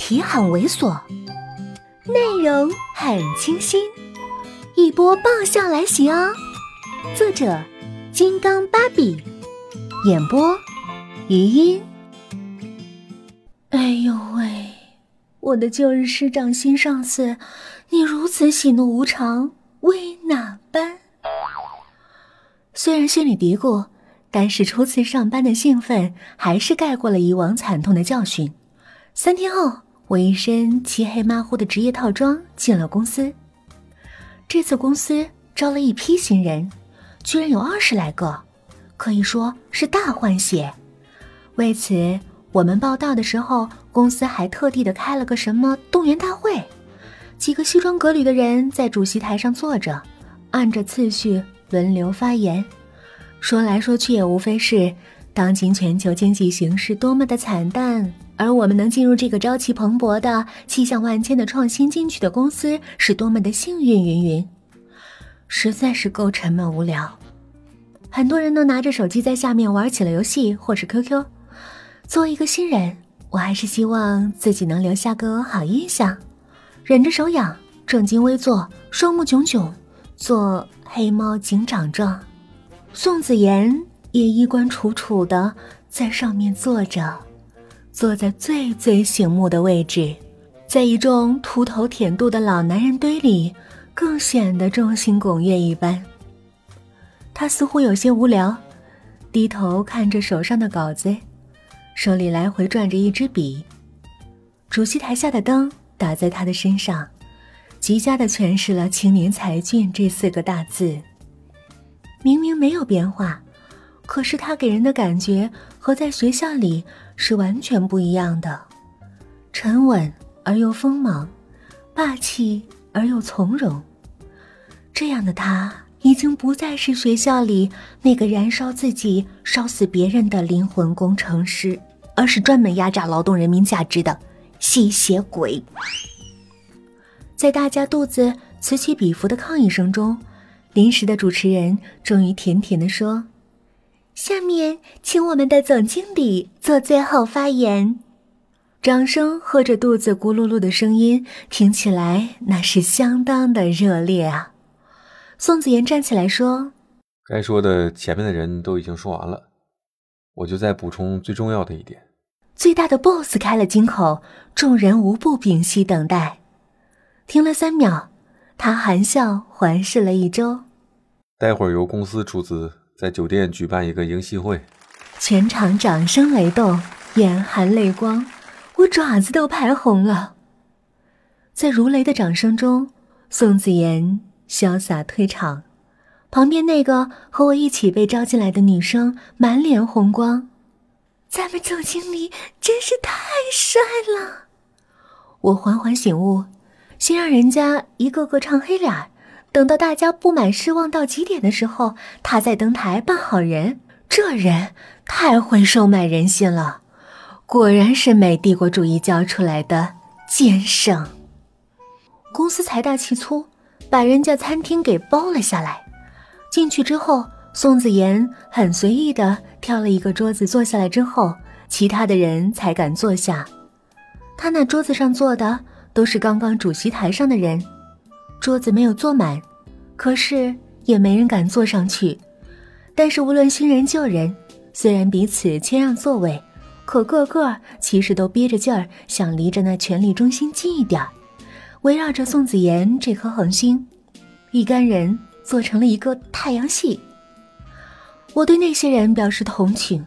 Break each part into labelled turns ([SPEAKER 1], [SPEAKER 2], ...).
[SPEAKER 1] 标题很猥琐，内容很清新，一波爆笑来袭哦！作者：金刚芭比，演播：余音。哎呦喂，我的旧日师长新上司，你如此喜怒无常，为哪般？虽然心里嘀咕，但是初次上班的兴奋还是盖过了以往惨痛的教训。三天后，我一身漆黑马虎的职业套装进了公司。这次公司招了一批新人，居然有二十来个，可以说是大换血。为此。我们报道的时候，公司还特地的开了个什么动员大会，几个西装革履的人在主席台上坐着，按着次序轮流发言，说来说去也无非是当今全球经济形势多么的惨淡，而我们能进入这个朝气蓬勃的、气象万千的创新进取的公司是多么的幸运，云云，实在是够沉闷无聊。很多人都拿着手机在下面玩起了游戏或是 QQ。作为一个新人，我还是希望自己能留下个好印象。忍着手痒，正襟危坐，双目炯炯，做黑猫警长状。宋子妍也衣冠楚楚的在上面坐着，坐在最最醒目的位置，在一众秃头舔肚的老男人堆里，更显得众星拱月一般。他似乎有些无聊，低头看着手上的稿子。手里来回转着一支笔，主席台下的灯打在他的身上，极佳的诠释了“青年才俊”这四个大字。明明没有变化，可是他给人的感觉和在学校里是完全不一样的，沉稳而又锋芒，霸气而又从容。这样的他，已经不再是学校里那个燃烧自己、烧死别人的灵魂工程师。而是专门压榨劳动人民价值的吸血鬼。在大家肚子此起彼伏的抗议声中，临时的主持人终于甜甜的说：“下面请我们的总经理做最后发言。”掌声和着肚子咕噜噜的声音听起来那是相当的热烈啊！宋子妍站起来说：“
[SPEAKER 2] 该说的前面的人都已经说完了，我就再补充最重要的一点。”
[SPEAKER 1] 最大的 BOSS 开了金口，众人无不屏息等待。停了三秒，他含笑环视了一周。
[SPEAKER 2] 待会儿由公司出资，在酒店举办一个迎新会。
[SPEAKER 1] 全场掌声雷动，眼含泪光，我爪子都拍红了。在如雷的掌声中，宋子妍潇洒退场，旁边那个和我一起被招进来的女生满脸红光。咱们总经理真是太帅了！我缓缓醒悟，先让人家一个个唱黑脸，等到大家不满失望到极点的时候，他再登台扮好人。这人太会收买人心了，果然是美帝国主义教出来的奸商。公司财大气粗，把人家餐厅给包了下来。进去之后。宋子妍很随意的挑了一个桌子坐下来之后，其他的人才敢坐下。他那桌子上坐的都是刚刚主席台上的人，桌子没有坐满，可是也没人敢坐上去。但是无论新人旧人，虽然彼此谦让座位，可个个其实都憋着劲儿想离着那权力中心近一点儿，围绕着宋子妍这颗恒星，一干人做成了一个太阳系。我对那些人表示同情。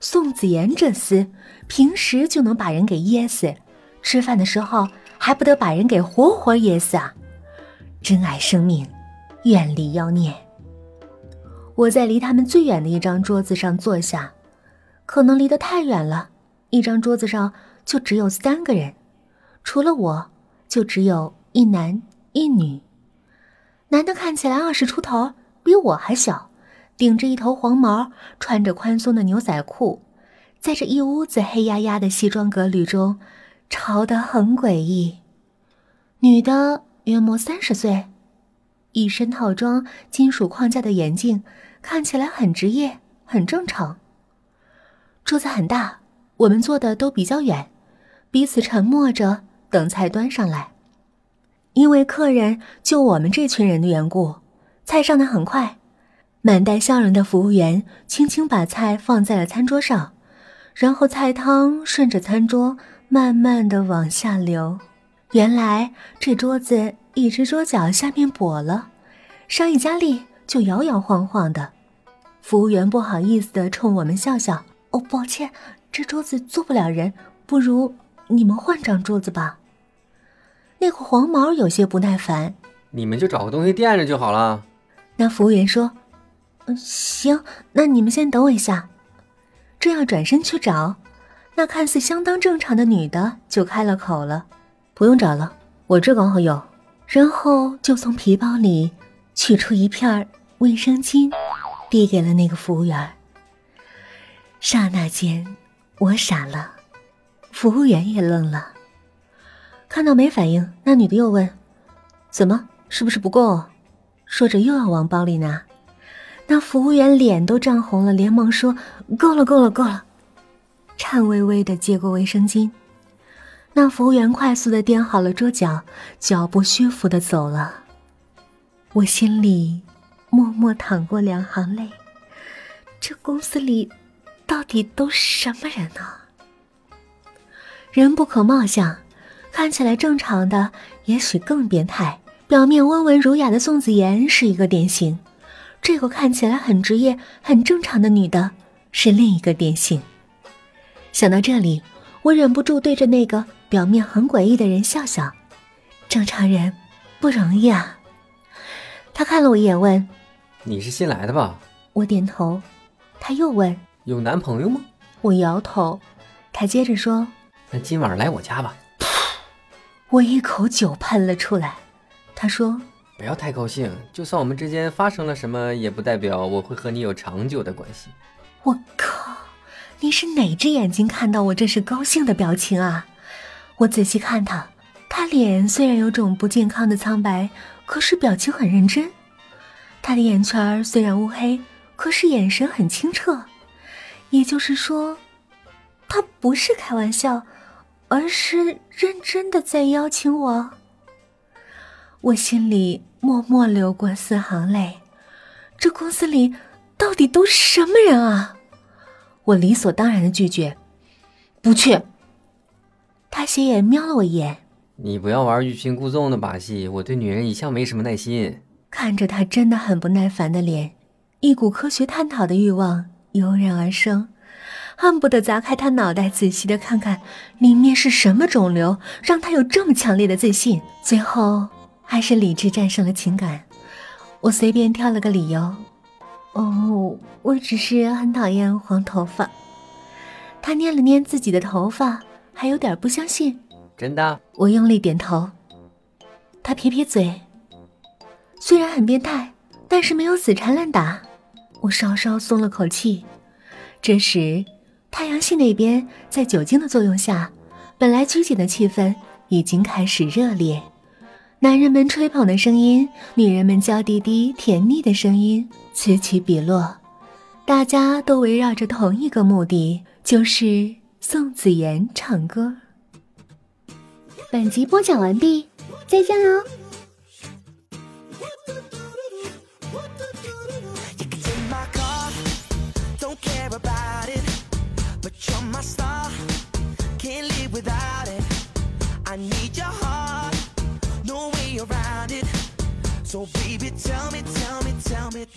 [SPEAKER 1] 宋子妍这厮，平时就能把人给噎死，吃饭的时候还不得把人给活活噎死啊！珍爱生命，远离妖孽。我在离他们最远的一张桌子上坐下，可能离得太远了，一张桌子上就只有三个人，除了我，就只有一男一女。男的看起来二十出头，比我还小。顶着一头黄毛，穿着宽松的牛仔裤，在这一屋子黑压压的西装革履中，潮得很诡异。女的约莫三十岁，一身套装，金属框架的眼镜，看起来很职业，很正常。桌子很大，我们坐的都比较远，彼此沉默着等菜端上来。因为客人就我们这群人的缘故，菜上的很快。满带笑容的服务员轻轻把菜放在了餐桌上，然后菜汤顺着餐桌慢慢的往下流。原来这桌子一只桌角下面跛了，稍一加力就摇摇晃晃的。服务员不好意思的冲我们笑笑：“哦，抱歉，这桌子坐不了人，不如你们换张桌子吧。”那个黄毛有些不耐烦：“
[SPEAKER 3] 你们就找个东西垫着就好了。”
[SPEAKER 1] 那服务员说。嗯行，那你们先等我一下。正要转身去找，那看似相当正常的女的就开了口了：“不用找了，我这刚好有。”然后就从皮包里取出一片卫生巾，递给了那个服务员。刹那间，我傻了，服务员也愣了。看到没反应，那女的又问：“怎么？是不是不够？”说着又要往包里拿。那服务员脸都涨红了，连忙说：“够了，够了，够了。”颤巍巍的接过卫生巾。那服务员快速的垫好了桌角，脚步虚浮的走了。我心里默默淌过两行泪。这公司里到底都什么人呢？人不可貌相，看起来正常的也许更变态。表面温文儒雅的宋子妍是一个典型。这个看起来很职业、很正常的女的，是另一个典型。想到这里，我忍不住对着那个表面很诡异的人笑笑。正常人不容易啊。他看了我一眼，问：“
[SPEAKER 3] 你是新来的吧？”
[SPEAKER 1] 我点头。他又问：“
[SPEAKER 3] 有男朋友吗？”
[SPEAKER 1] 我摇头。他接着说：“
[SPEAKER 3] 那今晚来我家吧。”
[SPEAKER 1] 我一口酒喷了出来。他说。
[SPEAKER 3] 不要太高兴，就算我们之间发生了什么，也不代表我会和你有长久的关系。
[SPEAKER 1] 我靠，你是哪只眼睛看到我这是高兴的表情啊？我仔细看他，他脸虽然有种不健康的苍白，可是表情很认真。他的眼圈虽然乌黑，可是眼神很清澈。也就是说，他不是开玩笑，而是认真的在邀请我。我心里。默默流过四行泪，这公司里到底都是什么人啊？我理所当然的拒绝，不去。他斜眼瞄了我一眼，
[SPEAKER 3] 你不要玩欲擒故纵的把戏，我对女人一向没什么耐心。
[SPEAKER 1] 看着他真的很不耐烦的脸，一股科学探讨的欲望油然而生，恨不得砸开他脑袋，仔细的看看里面是什么肿瘤，让他有这么强烈的自信。最后。还是理智战胜了情感，我随便挑了个理由。哦，我只是很讨厌黄头发。他捏了捏自己的头发，还有点不相信。
[SPEAKER 3] 真的？
[SPEAKER 1] 我用力点头。他撇撇嘴。虽然很变态，但是没有死缠烂打。我稍稍松了口气。这时，太阳系那边在酒精的作用下，本来拘谨的气氛已经开始热烈。男人们吹捧的声音，女人们娇滴滴、甜蜜的声音此起彼落，大家都围绕着同一个目的，就是宋子妍唱歌。本集播讲完毕，再见喽。So baby, tell me, tell me, tell me that it's